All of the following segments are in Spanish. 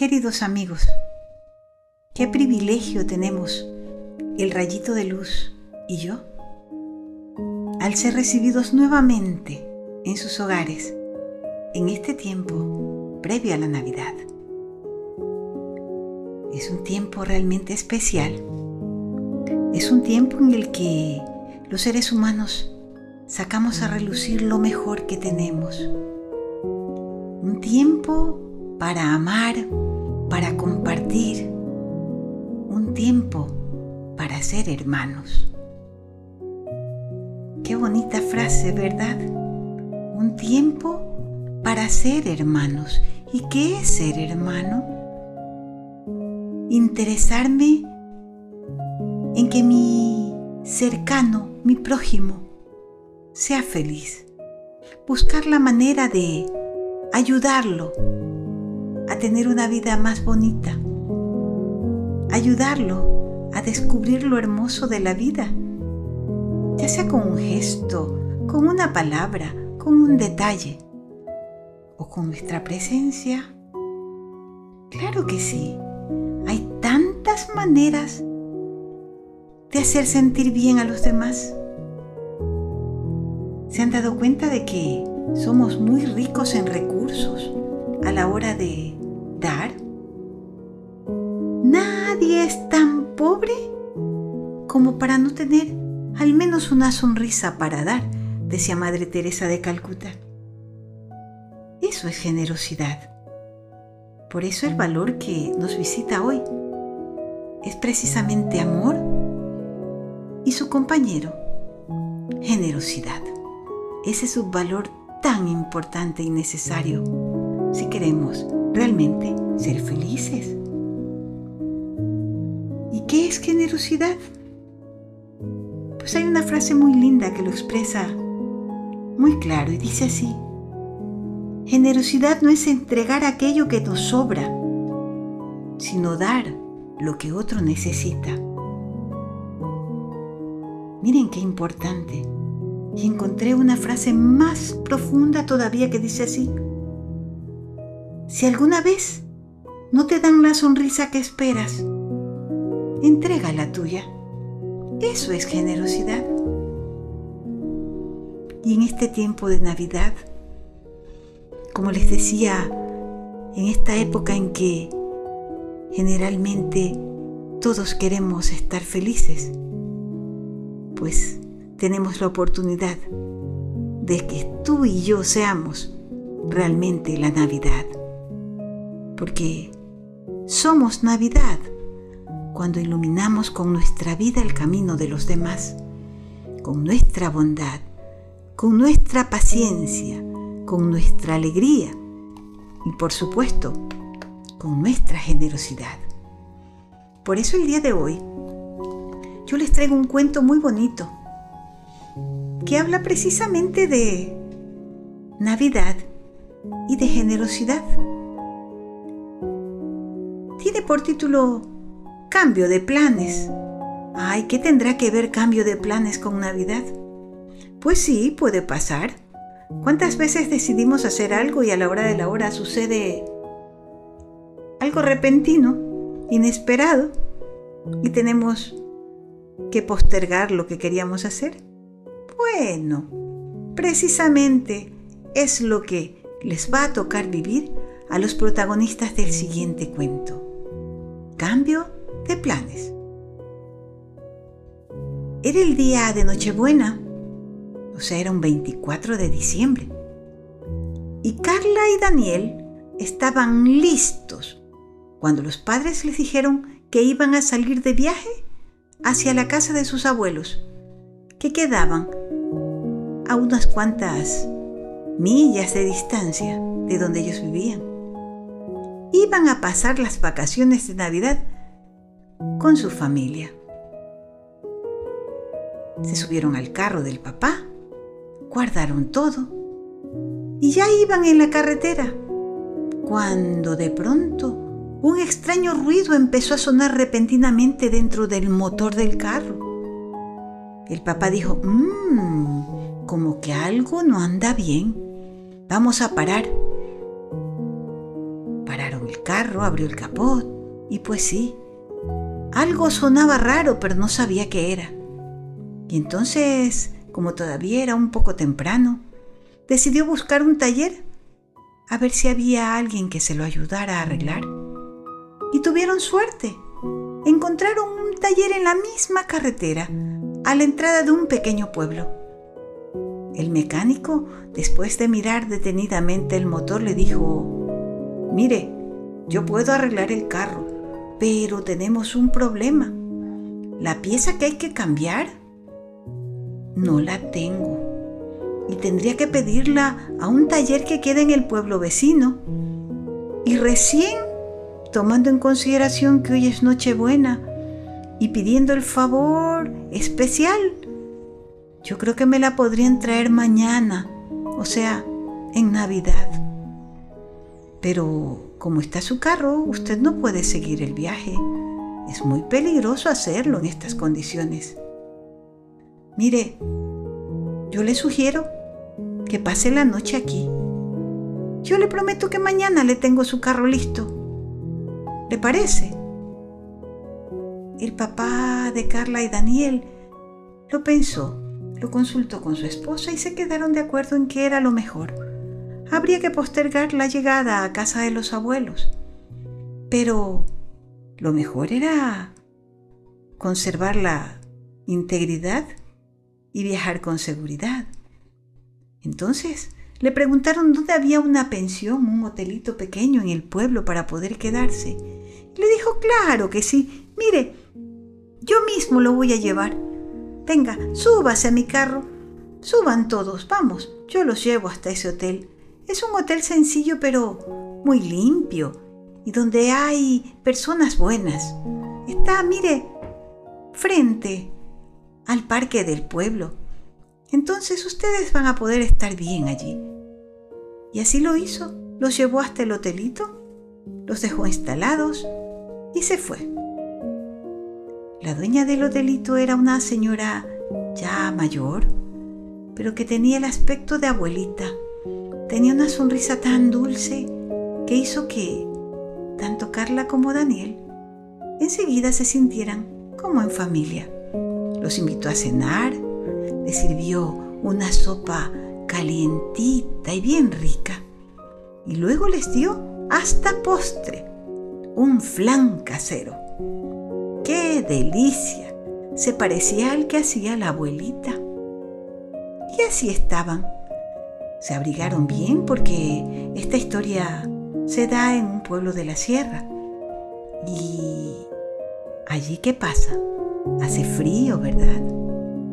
Queridos amigos, qué privilegio tenemos el rayito de luz y yo al ser recibidos nuevamente en sus hogares en este tiempo previo a la Navidad. Es un tiempo realmente especial. Es un tiempo en el que los seres humanos sacamos a relucir lo mejor que tenemos. Un tiempo para amar, para compartir, un tiempo para ser hermanos. Qué bonita frase, ¿verdad? Un tiempo para ser hermanos. ¿Y qué es ser hermano? Interesarme en que mi cercano, mi prójimo, sea feliz. Buscar la manera de ayudarlo a tener una vida más bonita. Ayudarlo a descubrir lo hermoso de la vida, ya sea con un gesto, con una palabra, con un detalle o con nuestra presencia. Claro que sí, hay tantas maneras de hacer sentir bien a los demás. ¿Se han dado cuenta de que somos muy ricos en recursos a la hora de dar? Nadie es tan pobre como para no tener al menos una sonrisa para dar, decía Madre Teresa de Calcuta. Eso es generosidad. Por eso el valor que nos visita hoy es precisamente amor y su compañero, generosidad. Ese es un valor tan importante y necesario si queremos realmente ser felices. ¿Y qué es generosidad? Pues hay una frase muy linda que lo expresa muy claro y dice así, generosidad no es entregar aquello que nos sobra, sino dar lo que otro necesita. Miren qué importante. Y encontré una frase más profunda todavía que dice así, si alguna vez no te dan la sonrisa que esperas, entrega la tuya. Eso es generosidad. Y en este tiempo de Navidad, como les decía, en esta época en que generalmente todos queremos estar felices, pues tenemos la oportunidad de que tú y yo seamos realmente la Navidad porque somos Navidad cuando iluminamos con nuestra vida el camino de los demás, con nuestra bondad, con nuestra paciencia, con nuestra alegría y por supuesto con nuestra generosidad. Por eso el día de hoy yo les traigo un cuento muy bonito que habla precisamente de Navidad y de generosidad por título Cambio de planes. Ay, ¿qué tendrá que ver cambio de planes con Navidad? Pues sí, puede pasar. ¿Cuántas veces decidimos hacer algo y a la hora de la hora sucede algo repentino, inesperado, y tenemos que postergar lo que queríamos hacer? Bueno, precisamente es lo que les va a tocar vivir a los protagonistas del siguiente cuento cambio de planes. Era el día de Nochebuena, o sea, era un 24 de diciembre. Y Carla y Daniel estaban listos cuando los padres les dijeron que iban a salir de viaje hacia la casa de sus abuelos, que quedaban a unas cuantas millas de distancia de donde ellos vivían iban a pasar las vacaciones de Navidad con su familia. Se subieron al carro del papá, guardaron todo y ya iban en la carretera, cuando de pronto un extraño ruido empezó a sonar repentinamente dentro del motor del carro. El papá dijo, mmm, como que algo no anda bien. Vamos a parar. Abrió el capot y pues sí, algo sonaba raro, pero no sabía qué era. Y entonces, como todavía era un poco temprano, decidió buscar un taller a ver si había alguien que se lo ayudara a arreglar. Y tuvieron suerte. Encontraron un taller en la misma carretera, a la entrada de un pequeño pueblo. El mecánico, después de mirar detenidamente el motor, le dijo, Mire, yo puedo arreglar el carro, pero tenemos un problema. La pieza que hay que cambiar no la tengo. Y tendría que pedirla a un taller que queda en el pueblo vecino. Y recién, tomando en consideración que hoy es Nochebuena y pidiendo el favor especial, yo creo que me la podrían traer mañana, o sea, en Navidad. Pero como está su carro, usted no puede seguir el viaje. Es muy peligroso hacerlo en estas condiciones. Mire, yo le sugiero que pase la noche aquí. Yo le prometo que mañana le tengo su carro listo. ¿Le parece? El papá de Carla y Daniel lo pensó, lo consultó con su esposa y se quedaron de acuerdo en que era lo mejor habría que postergar la llegada a casa de los abuelos. Pero lo mejor era conservar la integridad y viajar con seguridad. Entonces le preguntaron dónde había una pensión, un hotelito pequeño en el pueblo para poder quedarse. Le dijo, claro que sí. Mire, yo mismo lo voy a llevar. Venga, súbase a mi carro. Suban todos, vamos, yo los llevo hasta ese hotel. Es un hotel sencillo pero muy limpio y donde hay personas buenas. Está, mire, frente al parque del pueblo. Entonces ustedes van a poder estar bien allí. Y así lo hizo. Los llevó hasta el hotelito, los dejó instalados y se fue. La dueña del hotelito era una señora ya mayor, pero que tenía el aspecto de abuelita Tenía una sonrisa tan dulce que hizo que tanto Carla como Daniel enseguida se sintieran como en familia. Los invitó a cenar, les sirvió una sopa calientita y bien rica y luego les dio hasta postre, un flan casero. ¡Qué delicia! Se parecía al que hacía la abuelita. Y así estaban se abrigaron bien porque esta historia se da en un pueblo de la sierra. ¿Y allí qué pasa? Hace frío, ¿verdad?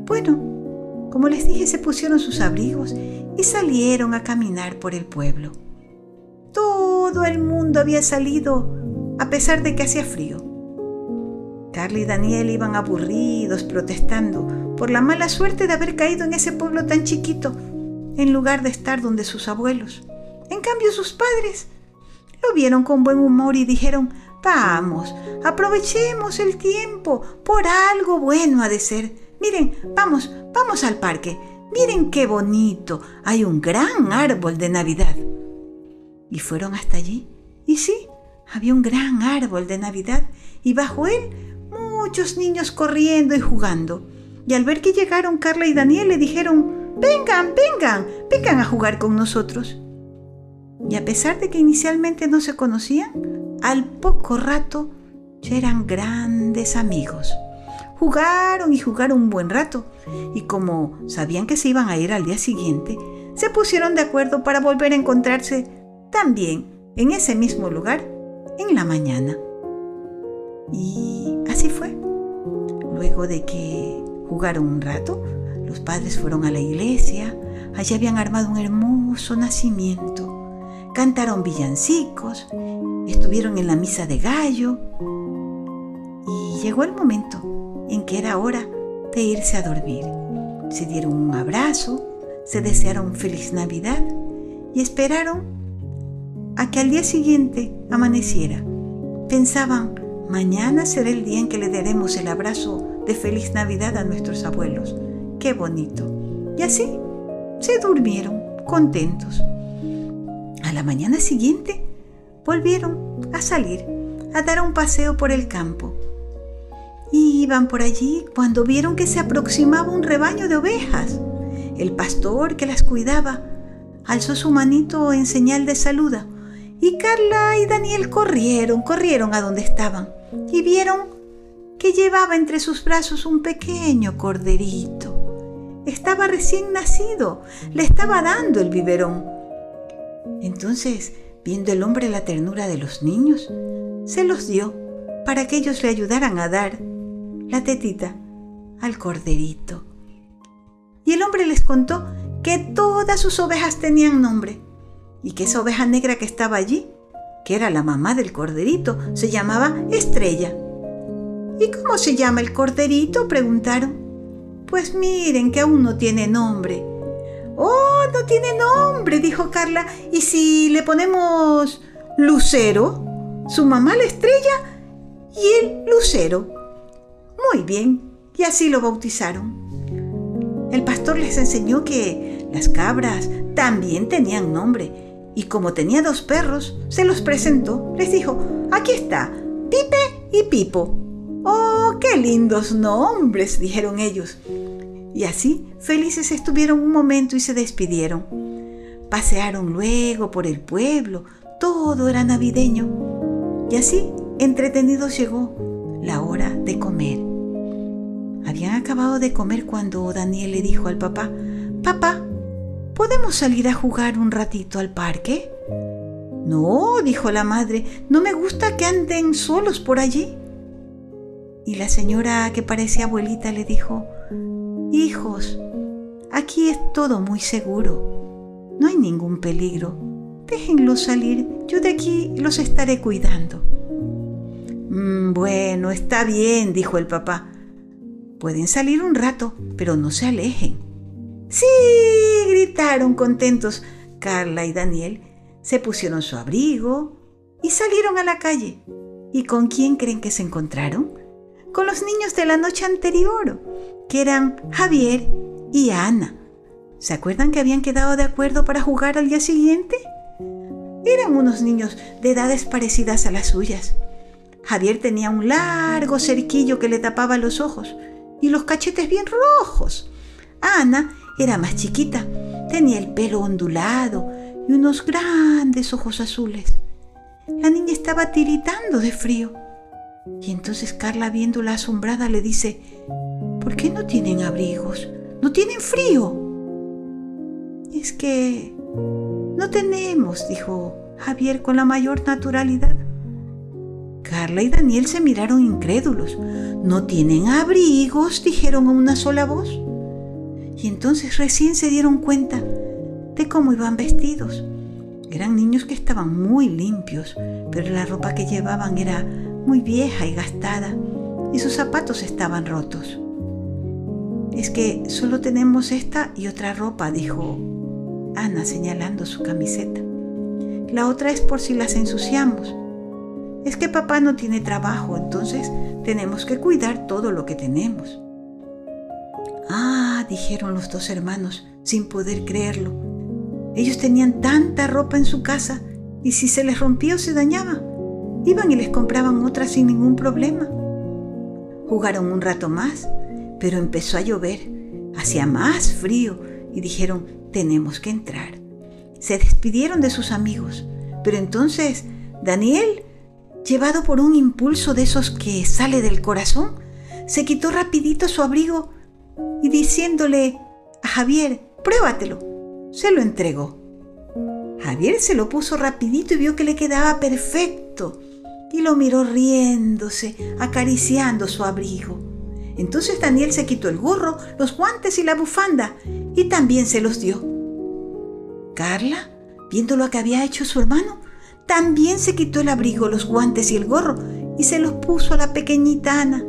Bueno, como les dije, se pusieron sus abrigos y salieron a caminar por el pueblo. Todo el mundo había salido a pesar de que hacía frío. Carly y Daniel iban aburridos protestando por la mala suerte de haber caído en ese pueblo tan chiquito en lugar de estar donde sus abuelos. En cambio sus padres lo vieron con buen humor y dijeron, vamos, aprovechemos el tiempo, por algo bueno ha de ser. Miren, vamos, vamos al parque. Miren qué bonito, hay un gran árbol de Navidad. Y fueron hasta allí. Y sí, había un gran árbol de Navidad y bajo él muchos niños corriendo y jugando. Y al ver que llegaron Carla y Daniel le dijeron, Vengan, vengan, vengan a jugar con nosotros. Y a pesar de que inicialmente no se conocían, al poco rato ya eran grandes amigos. Jugaron y jugaron un buen rato, y como sabían que se iban a ir al día siguiente, se pusieron de acuerdo para volver a encontrarse también en ese mismo lugar en la mañana. Y así fue. Luego de que jugaron un rato, los padres fueron a la iglesia, allí habían armado un hermoso nacimiento, cantaron villancicos, estuvieron en la misa de gallo y llegó el momento en que era hora de irse a dormir. Se dieron un abrazo, se desearon feliz Navidad y esperaron a que al día siguiente amaneciera. Pensaban, mañana será el día en que le daremos el abrazo de feliz Navidad a nuestros abuelos. Qué bonito. Y así se durmieron contentos. A la mañana siguiente volvieron a salir, a dar un paseo por el campo. Iban por allí cuando vieron que se aproximaba un rebaño de ovejas. El pastor que las cuidaba alzó su manito en señal de saluda y Carla y Daniel corrieron, corrieron a donde estaban y vieron que llevaba entre sus brazos un pequeño corderito. Estaba recién nacido, le estaba dando el biberón. Entonces, viendo el hombre la ternura de los niños, se los dio para que ellos le ayudaran a dar la tetita al corderito. Y el hombre les contó que todas sus ovejas tenían nombre y que esa oveja negra que estaba allí, que era la mamá del corderito, se llamaba Estrella. ¿Y cómo se llama el corderito? preguntaron. Pues miren que aún no tiene nombre. Oh, no tiene nombre, dijo Carla. ¿Y si le ponemos Lucero? Su mamá la estrella y el Lucero. Muy bien, y así lo bautizaron. El pastor les enseñó que las cabras también tenían nombre y como tenía dos perros, se los presentó. Les dijo, aquí está, Pipe y Pipo. ¡Oh, qué lindos nombres! dijeron ellos. Y así, felices estuvieron un momento y se despidieron. Pasearon luego por el pueblo, todo era navideño. Y así, entretenidos llegó la hora de comer. Habían acabado de comer cuando Daniel le dijo al papá, Papá, ¿podemos salir a jugar un ratito al parque? No, dijo la madre, no me gusta que anden solos por allí. Y la señora que parecía abuelita le dijo, Hijos, aquí es todo muy seguro. No hay ningún peligro. Déjenlos salir. Yo de aquí los estaré cuidando. Mm, bueno, está bien, dijo el papá. Pueden salir un rato, pero no se alejen. Sí, gritaron contentos Carla y Daniel. Se pusieron su abrigo y salieron a la calle. ¿Y con quién creen que se encontraron? Con los niños de la noche anterior, que eran Javier y Ana. ¿Se acuerdan que habían quedado de acuerdo para jugar al día siguiente? Eran unos niños de edades parecidas a las suyas. Javier tenía un largo cerquillo que le tapaba los ojos y los cachetes bien rojos. Ana era más chiquita, tenía el pelo ondulado y unos grandes ojos azules. La niña estaba tiritando de frío. Y entonces Carla, viéndola asombrada, le dice, ¿por qué no tienen abrigos? ¿No tienen frío? Es que no tenemos, dijo Javier con la mayor naturalidad. Carla y Daniel se miraron incrédulos. ¿No tienen abrigos? dijeron a una sola voz. Y entonces recién se dieron cuenta de cómo iban vestidos. Eran niños que estaban muy limpios, pero la ropa que llevaban era muy vieja y gastada, y sus zapatos estaban rotos. Es que solo tenemos esta y otra ropa, dijo Ana señalando su camiseta. La otra es por si las ensuciamos. Es que papá no tiene trabajo, entonces tenemos que cuidar todo lo que tenemos. Ah, dijeron los dos hermanos, sin poder creerlo. Ellos tenían tanta ropa en su casa y si se les rompía o se dañaba, Iban y les compraban otras sin ningún problema. Jugaron un rato más, pero empezó a llover, hacía más frío y dijeron, tenemos que entrar. Se despidieron de sus amigos, pero entonces Daniel, llevado por un impulso de esos que sale del corazón, se quitó rapidito su abrigo y diciéndole a Javier, pruébatelo, se lo entregó. Javier se lo puso rapidito y vio que le quedaba perfecto y lo miró riéndose, acariciando su abrigo. Entonces Daniel se quitó el gorro, los guantes y la bufanda y también se los dio. Carla, viendo lo que había hecho su hermano, también se quitó el abrigo, los guantes y el gorro y se los puso a la pequeñita Ana,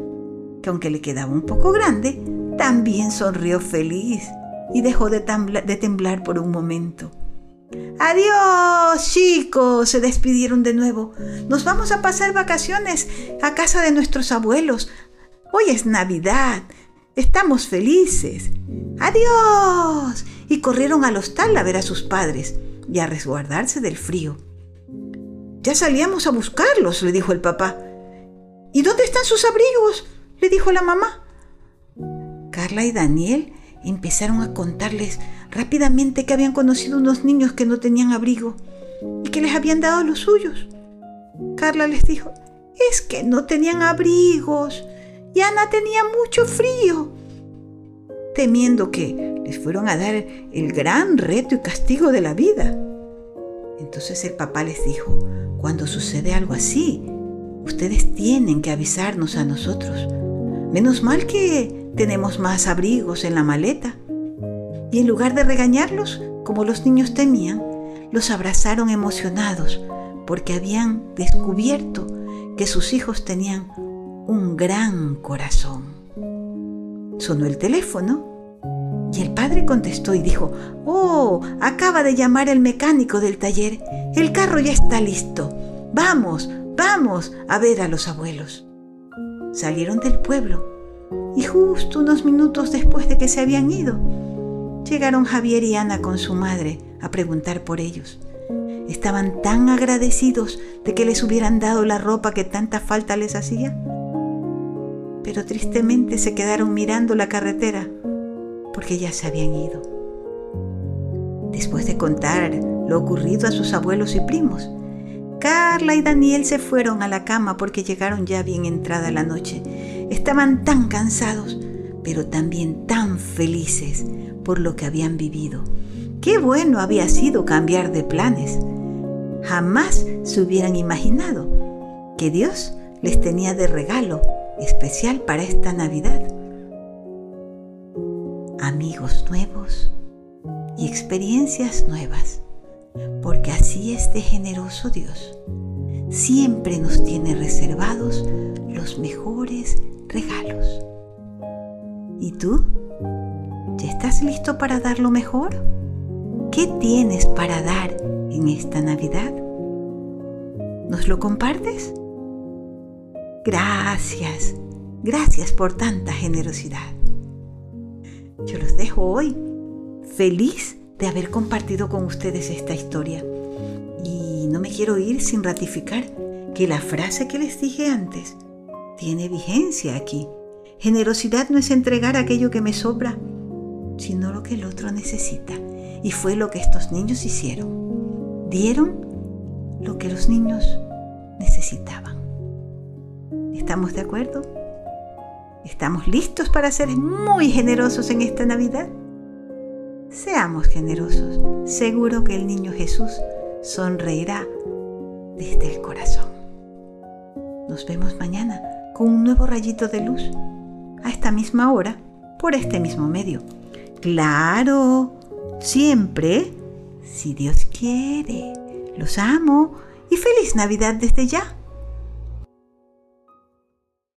que aunque le quedaba un poco grande, también sonrió feliz y dejó de, de temblar por un momento. Adiós, chicos, se despidieron de nuevo. Nos vamos a pasar vacaciones a casa de nuestros abuelos. Hoy es Navidad. Estamos felices. Adiós. Y corrieron al hostal a ver a sus padres y a resguardarse del frío. Ya salíamos a buscarlos, le dijo el papá. ¿Y dónde están sus abrigos? le dijo la mamá. Carla y Daniel empezaron a contarles rápidamente que habían conocido unos niños que no tenían abrigo y que les habían dado los suyos. Carla les dijo, es que no tenían abrigos y Ana tenía mucho frío. Temiendo que les fueron a dar el gran reto y castigo de la vida. Entonces el papá les dijo, cuando sucede algo así, ustedes tienen que avisarnos a nosotros. Menos mal que tenemos más abrigos en la maleta. Y en lugar de regañarlos, como los niños temían, los abrazaron emocionados porque habían descubierto que sus hijos tenían un gran corazón. Sonó el teléfono y el padre contestó y dijo, Oh, acaba de llamar el mecánico del taller. El carro ya está listo. Vamos, vamos a ver a los abuelos. Salieron del pueblo y justo unos minutos después de que se habían ido, llegaron Javier y Ana con su madre a preguntar por ellos. Estaban tan agradecidos de que les hubieran dado la ropa que tanta falta les hacía. Pero tristemente se quedaron mirando la carretera porque ya se habían ido. Después de contar lo ocurrido a sus abuelos y primos, Carla y Daniel se fueron a la cama porque llegaron ya bien entrada la noche. Estaban tan cansados, pero también tan felices por lo que habían vivido. Qué bueno había sido cambiar de planes jamás se hubieran imaginado que Dios les tenía de regalo especial para esta Navidad. Amigos nuevos y experiencias nuevas, porque así es de generoso Dios. Siempre nos tiene reservados los mejores regalos. ¿Y tú? ¿Ya estás listo para dar lo mejor? ¿Qué tienes para dar en esta Navidad? ¿Nos lo compartes? Gracias, gracias por tanta generosidad. Yo los dejo hoy feliz de haber compartido con ustedes esta historia. Y no me quiero ir sin ratificar que la frase que les dije antes tiene vigencia aquí. Generosidad no es entregar aquello que me sobra, sino lo que el otro necesita. Y fue lo que estos niños hicieron. Dieron lo que los niños necesitaban. ¿Estamos de acuerdo? ¿Estamos listos para ser muy generosos en esta Navidad? Seamos generosos. Seguro que el niño Jesús sonreirá desde el corazón. Nos vemos mañana con un nuevo rayito de luz a esta misma hora por este mismo medio. Claro, siempre, si Dios quiere. Los amo y feliz Navidad desde ya.